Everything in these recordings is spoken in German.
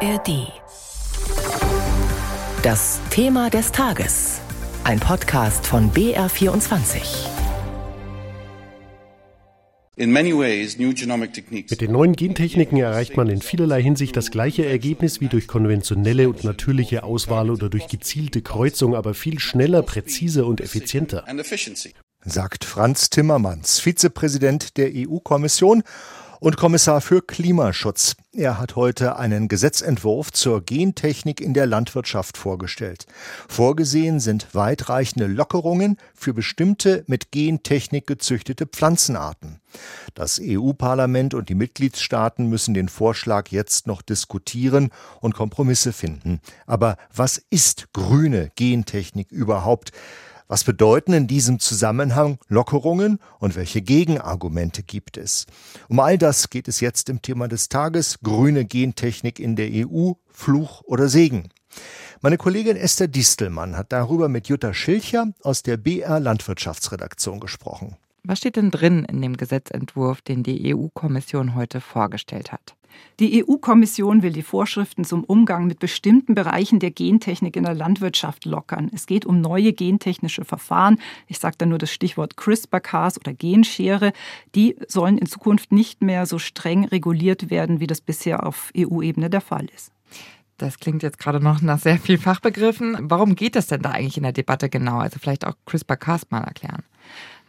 ARD. Das Thema des Tages. Ein Podcast von BR24. Mit den neuen Gentechniken erreicht man in vielerlei Hinsicht das gleiche Ergebnis wie durch konventionelle und natürliche Auswahl oder durch gezielte Kreuzung, aber viel schneller, präziser und effizienter. Sagt Franz Timmermans, Vizepräsident der EU-Kommission und Kommissar für Klimaschutz. Er hat heute einen Gesetzentwurf zur Gentechnik in der Landwirtschaft vorgestellt. Vorgesehen sind weitreichende Lockerungen für bestimmte mit Gentechnik gezüchtete Pflanzenarten. Das EU-Parlament und die Mitgliedstaaten müssen den Vorschlag jetzt noch diskutieren und Kompromisse finden. Aber was ist grüne Gentechnik überhaupt? Was bedeuten in diesem Zusammenhang Lockerungen und welche Gegenargumente gibt es? Um all das geht es jetzt im Thema des Tages Grüne Gentechnik in der EU, Fluch oder Segen. Meine Kollegin Esther Distelmann hat darüber mit Jutta Schilcher aus der BR Landwirtschaftsredaktion gesprochen. Was steht denn drin in dem Gesetzentwurf, den die EU-Kommission heute vorgestellt hat? Die EU-Kommission will die Vorschriften zum Umgang mit bestimmten Bereichen der Gentechnik in der Landwirtschaft lockern. Es geht um neue gentechnische Verfahren. Ich sage da nur das Stichwort CRISPR-Cas oder Genschere. Die sollen in Zukunft nicht mehr so streng reguliert werden, wie das bisher auf EU-Ebene der Fall ist. Das klingt jetzt gerade noch nach sehr viel Fachbegriffen. Warum geht es denn da eigentlich in der Debatte genau? Also vielleicht auch CRISPR-Cas mal erklären.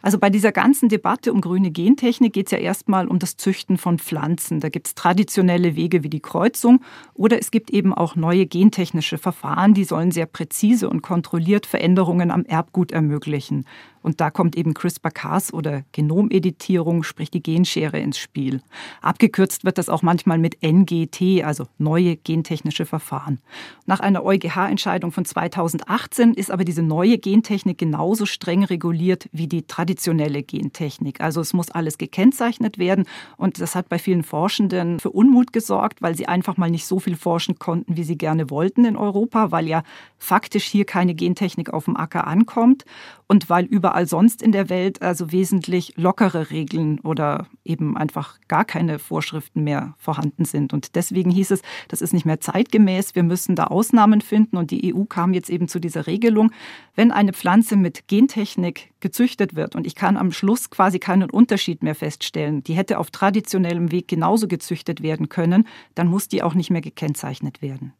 Also bei dieser ganzen Debatte um grüne Gentechnik geht es ja erstmal um das Züchten von Pflanzen. Da gibt es traditionelle Wege wie die Kreuzung oder es gibt eben auch neue gentechnische Verfahren, die sollen sehr präzise und kontrolliert Veränderungen am Erbgut ermöglichen. Und da kommt eben CRISPR-Cas oder Genomeditierung, sprich die Genschere ins Spiel. Abgekürzt wird das auch manchmal mit NGT, also neue gentechnische Verfahren. Nach einer EuGH-Entscheidung von 2018 ist aber diese neue Gentechnik genauso streng reguliert wie die traditionelle Gentechnik. Also es muss alles gekennzeichnet werden und das hat bei vielen Forschenden für Unmut gesorgt, weil sie einfach mal nicht so viel forschen konnten, wie sie gerne wollten in Europa, weil ja faktisch hier keine Gentechnik auf dem Acker ankommt und weil überall sonst in der Welt also wesentlich lockere Regeln oder eben einfach gar keine Vorschriften mehr vorhanden sind. Und deswegen hieß es, das ist nicht mehr zeitgemäß, wir müssen da Ausnahmen finden. Und die EU kam jetzt eben zu dieser Regelung, wenn eine Pflanze mit Gentechnik gezüchtet wird und ich kann am Schluss quasi keinen Unterschied mehr feststellen, die hätte auf traditionellem Weg genauso gezüchtet werden können, dann muss die auch nicht mehr gekennzeichnet werden.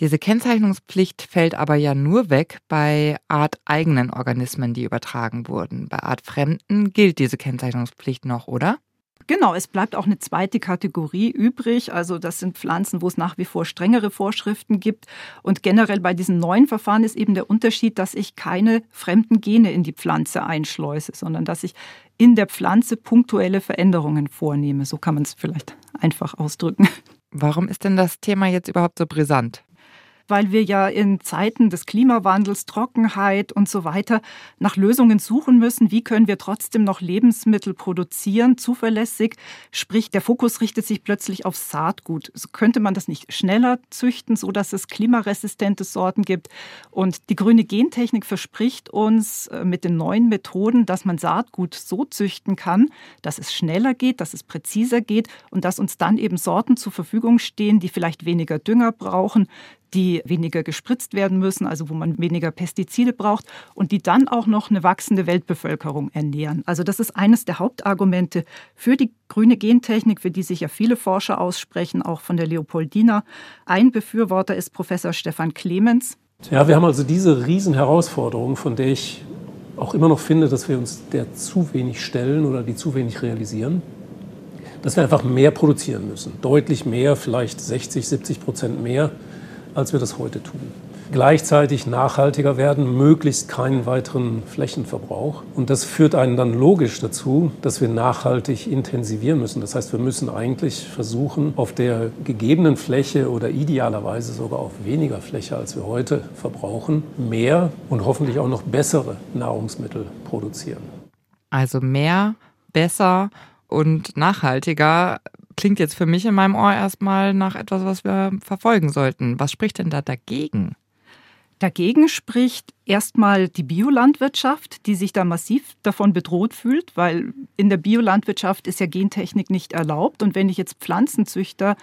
Diese Kennzeichnungspflicht fällt aber ja nur weg bei arteigenen Organismen, die übertragen wurden. Bei artfremden gilt diese Kennzeichnungspflicht noch, oder? Genau, es bleibt auch eine zweite Kategorie übrig. Also das sind Pflanzen, wo es nach wie vor strengere Vorschriften gibt. Und generell bei diesen neuen Verfahren ist eben der Unterschied, dass ich keine fremden Gene in die Pflanze einschleuse, sondern dass ich in der Pflanze punktuelle Veränderungen vornehme. So kann man es vielleicht einfach ausdrücken. Warum ist denn das Thema jetzt überhaupt so brisant? Weil wir ja in Zeiten des Klimawandels, Trockenheit und so weiter nach Lösungen suchen müssen. Wie können wir trotzdem noch Lebensmittel produzieren, zuverlässig? Sprich, der Fokus richtet sich plötzlich auf Saatgut. So könnte man das nicht schneller züchten, so dass es klimaresistente Sorten gibt. Und die grüne Gentechnik verspricht uns äh, mit den neuen Methoden, dass man Saatgut so züchten kann, dass es schneller geht, dass es präziser geht und dass uns dann eben Sorten zur Verfügung stehen, die vielleicht weniger Dünger brauchen, die weniger gespritzt werden müssen, also wo man weniger Pestizide braucht und die dann auch noch eine wachsende Weltbevölkerung ernähren. Also das ist eines der Hauptargumente für die grüne Gentechnik, für die sich ja viele Forscher aussprechen, auch von der Leopoldina. Ein Befürworter ist Professor Stefan Clemens. Ja, wir haben also diese Riesenherausforderung, von der ich auch immer noch finde, dass wir uns der zu wenig stellen oder die zu wenig realisieren dass wir einfach mehr produzieren müssen. Deutlich mehr, vielleicht 60, 70 Prozent mehr als wir das heute tun. Gleichzeitig nachhaltiger werden, möglichst keinen weiteren Flächenverbrauch. Und das führt einen dann logisch dazu, dass wir nachhaltig intensivieren müssen. Das heißt, wir müssen eigentlich versuchen, auf der gegebenen Fläche oder idealerweise sogar auf weniger Fläche, als wir heute verbrauchen, mehr und hoffentlich auch noch bessere Nahrungsmittel produzieren. Also mehr, besser und nachhaltiger klingt jetzt für mich in meinem Ohr erstmal nach etwas, was wir verfolgen sollten. Was spricht denn da dagegen? Dagegen spricht erstmal die Biolandwirtschaft, die sich da massiv davon bedroht fühlt, weil in der Biolandwirtschaft ist ja Gentechnik nicht erlaubt. Und wenn ich jetzt Pflanzenzüchter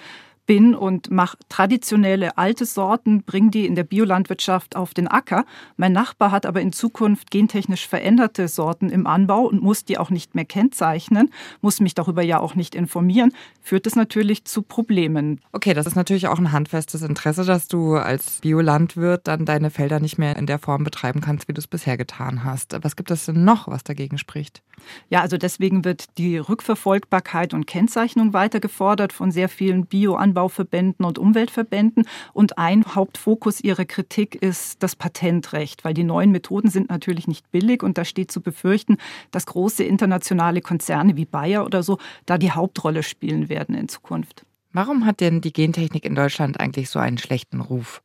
bin und mache traditionelle alte Sorten, bringe die in der Biolandwirtschaft auf den Acker. Mein Nachbar hat aber in Zukunft gentechnisch veränderte Sorten im Anbau und muss die auch nicht mehr kennzeichnen, muss mich darüber ja auch nicht informieren, führt es natürlich zu Problemen. Okay, das ist natürlich auch ein handfestes Interesse, dass du als Biolandwirt dann deine Felder nicht mehr in der Form betreiben kannst, wie du es bisher getan hast. Was gibt es denn noch, was dagegen spricht? Ja, also deswegen wird die Rückverfolgbarkeit und Kennzeichnung weiter gefordert von sehr vielen Bioanbauverbänden und Umweltverbänden. Und ein Hauptfokus ihrer Kritik ist das Patentrecht, weil die neuen Methoden sind natürlich nicht billig und da steht zu befürchten, dass große internationale Konzerne wie Bayer oder so da die Hauptrolle spielen werden in Zukunft. Warum hat denn die Gentechnik in Deutschland eigentlich so einen schlechten Ruf?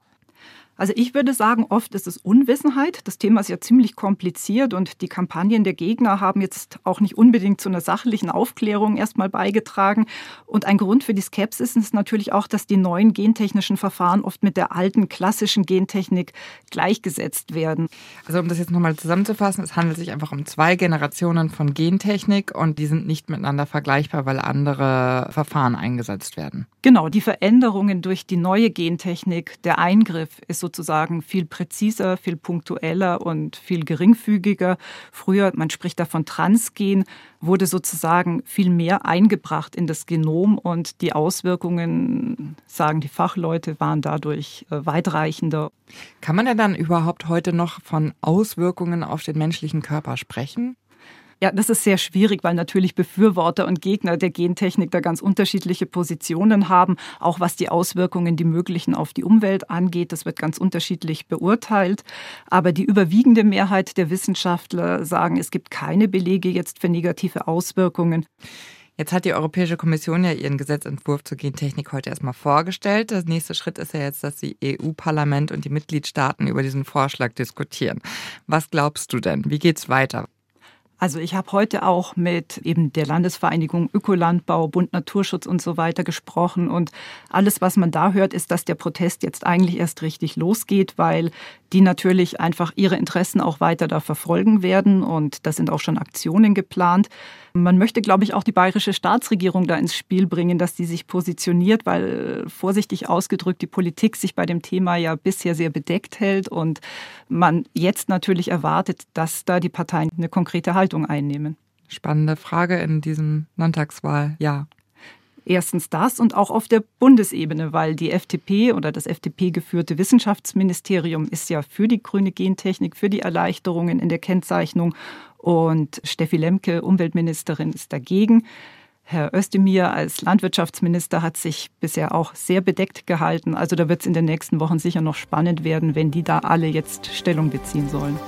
Also ich würde sagen, oft ist es Unwissenheit. Das Thema ist ja ziemlich kompliziert und die Kampagnen der Gegner haben jetzt auch nicht unbedingt zu einer sachlichen Aufklärung erstmal beigetragen. Und ein Grund für die Skepsis ist natürlich auch, dass die neuen gentechnischen Verfahren oft mit der alten klassischen Gentechnik gleichgesetzt werden. Also um das jetzt nochmal zusammenzufassen, es handelt sich einfach um zwei Generationen von Gentechnik und die sind nicht miteinander vergleichbar, weil andere Verfahren eingesetzt werden. Genau, die Veränderungen durch die neue Gentechnik, der Eingriff ist sozusagen viel präziser, viel punktueller und viel geringfügiger. Früher, man spricht da von Transgen, wurde sozusagen viel mehr eingebracht in das Genom und die Auswirkungen, sagen die Fachleute, waren dadurch äh, weitreichender. Kann man denn dann überhaupt heute noch von Auswirkungen auf den menschlichen Körper sprechen? Ja, das ist sehr schwierig, weil natürlich Befürworter und Gegner der Gentechnik da ganz unterschiedliche Positionen haben, auch was die Auswirkungen, die möglichen auf die Umwelt angeht. Das wird ganz unterschiedlich beurteilt. Aber die überwiegende Mehrheit der Wissenschaftler sagen, es gibt keine Belege jetzt für negative Auswirkungen. Jetzt hat die Europäische Kommission ja ihren Gesetzentwurf zur Gentechnik heute erstmal vorgestellt. Der nächste Schritt ist ja jetzt, dass die EU-Parlament und die Mitgliedstaaten über diesen Vorschlag diskutieren. Was glaubst du denn? Wie geht's weiter? Also ich habe heute auch mit eben der Landesvereinigung Ökolandbau, Bund Naturschutz und so weiter gesprochen. Und alles, was man da hört, ist, dass der Protest jetzt eigentlich erst richtig losgeht, weil die natürlich einfach ihre Interessen auch weiter da verfolgen werden. Und da sind auch schon Aktionen geplant. Man möchte, glaube ich, auch die bayerische Staatsregierung da ins Spiel bringen, dass die sich positioniert, weil vorsichtig ausgedrückt die Politik sich bei dem Thema ja bisher sehr bedeckt hält und man jetzt natürlich erwartet, dass da die Parteien eine konkrete Haltung einnehmen. Spannende Frage in diesem Landtagswahljahr. Erstens das und auch auf der Bundesebene, weil die FDP oder das FDP-geführte Wissenschaftsministerium ist ja für die grüne Gentechnik, für die Erleichterungen in der Kennzeichnung und Steffi Lemke, Umweltministerin, ist dagegen. Herr Özdemir als Landwirtschaftsminister hat sich bisher auch sehr bedeckt gehalten. Also da wird es in den nächsten Wochen sicher noch spannend werden, wenn die da alle jetzt Stellung beziehen sollen.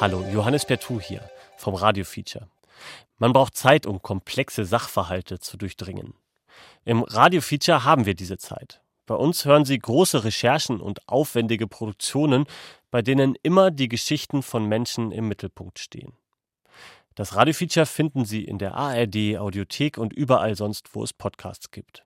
Hallo, Johannes Bertou hier vom Radio Feature. Man braucht Zeit, um komplexe Sachverhalte zu durchdringen. Im Radio Feature haben wir diese Zeit. Bei uns hören Sie große Recherchen und aufwendige Produktionen, bei denen immer die Geschichten von Menschen im Mittelpunkt stehen. Das Radiofeature finden Sie in der ARD Audiothek und überall sonst, wo es Podcasts gibt.